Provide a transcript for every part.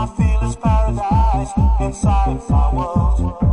I feel it's paradise inside my world.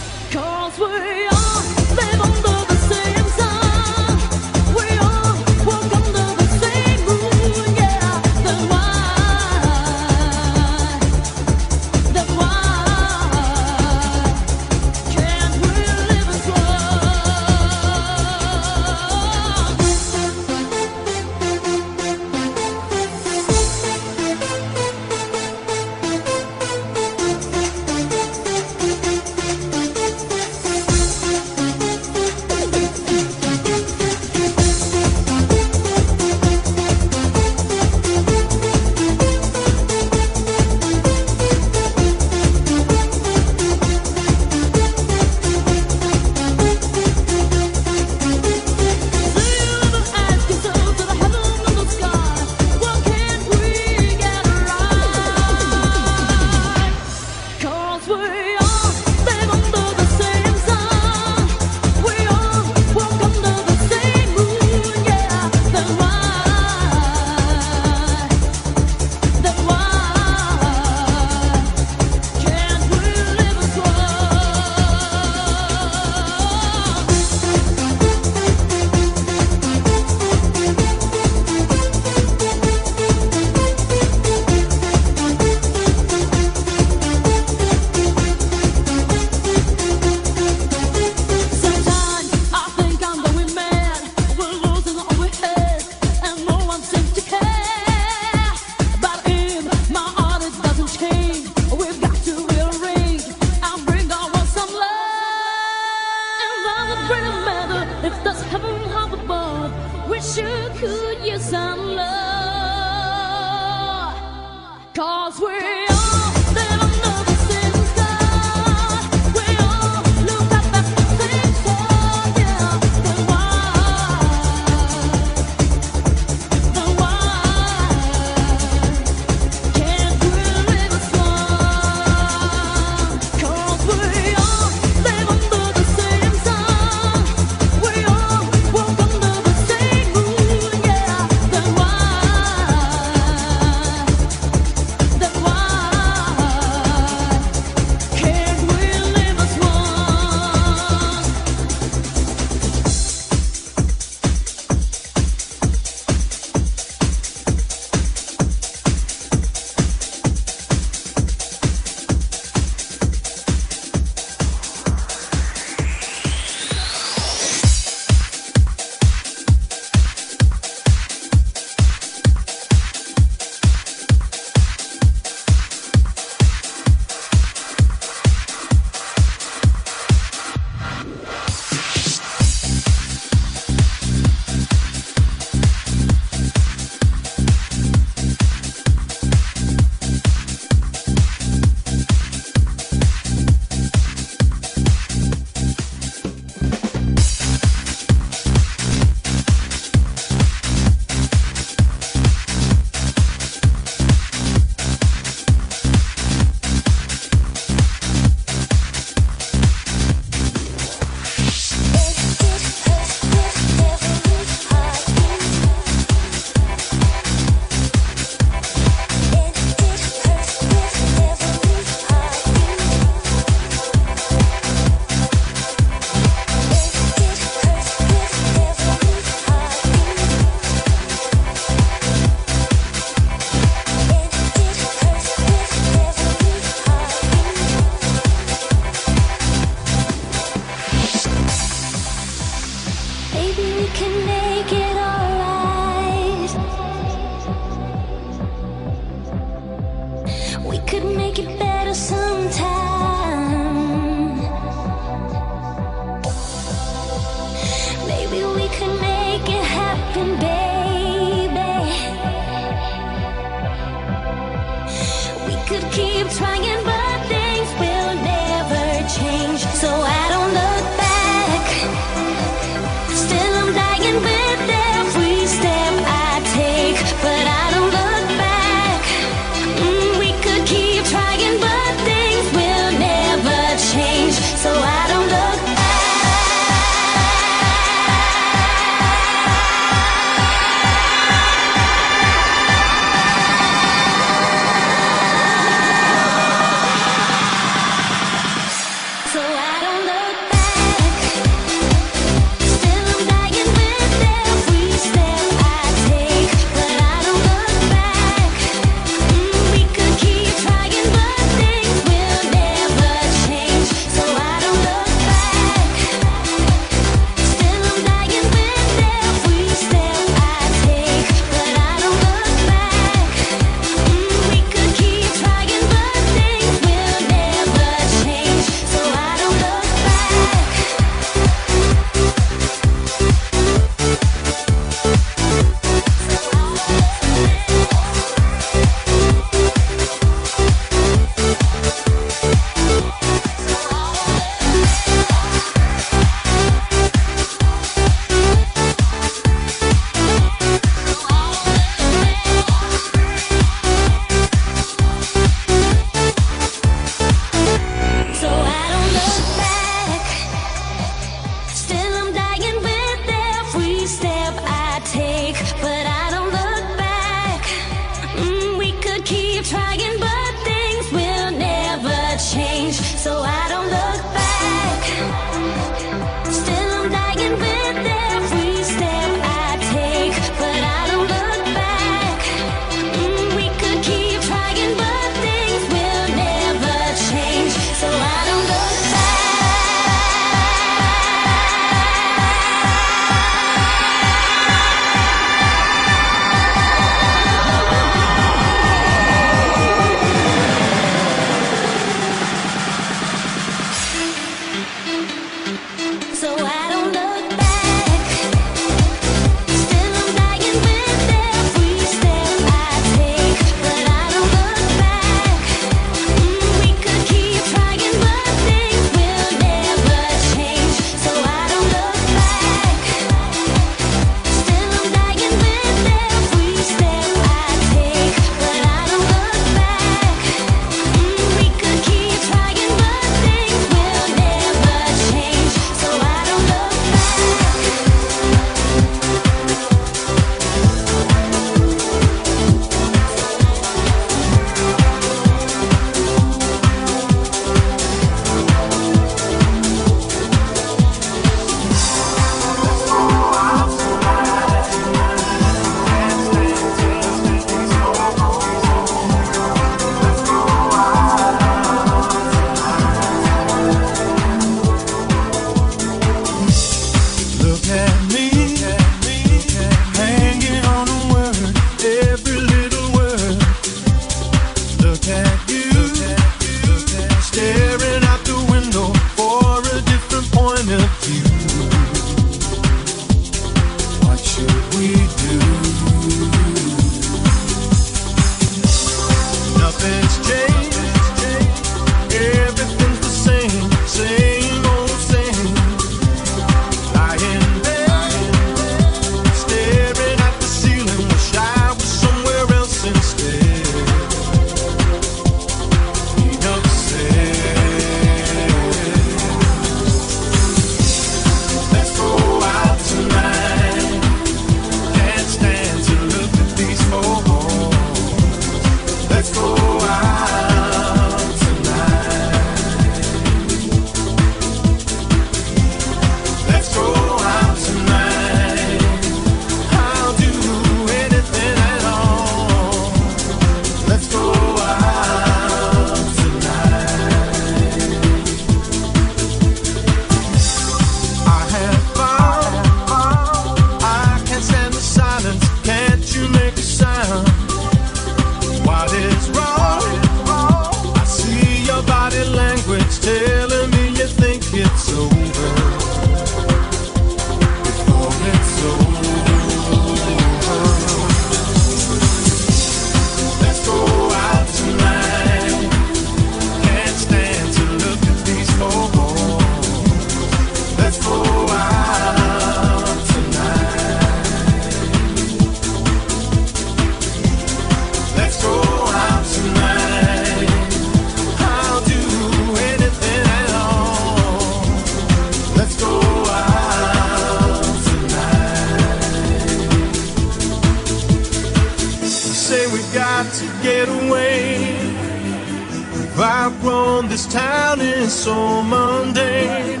Town is so mundane.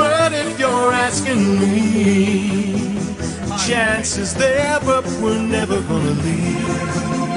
But if you're asking me, chances there, but we're never gonna leave.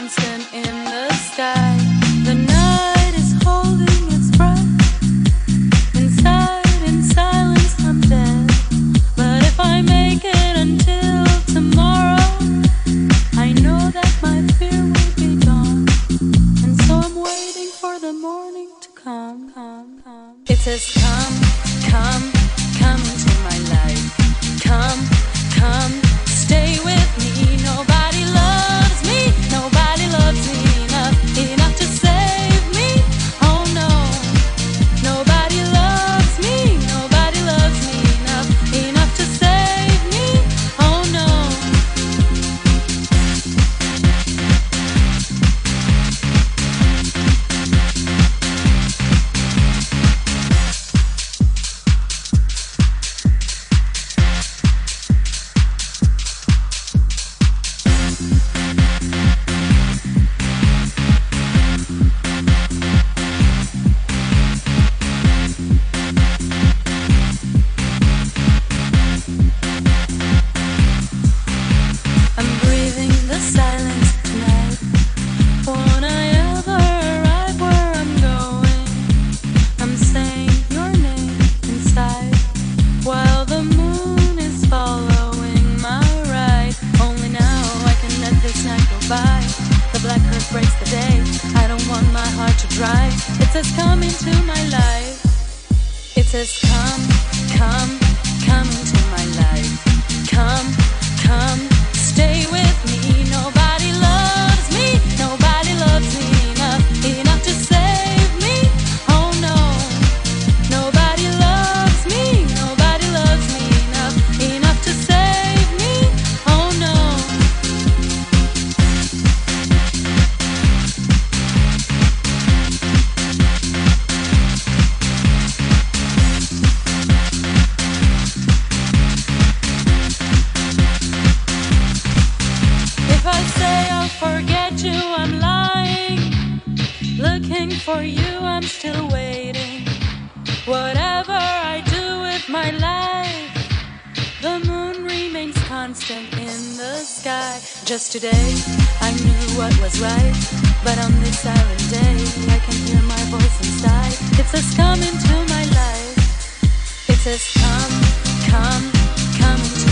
constant in the sky. For you, I'm still waiting. Whatever I do with my life, the moon remains constant in the sky. Just today, I knew what was right. But on this silent day, I can hear my voice inside. It says, Come into my life. It says, Come, come, come into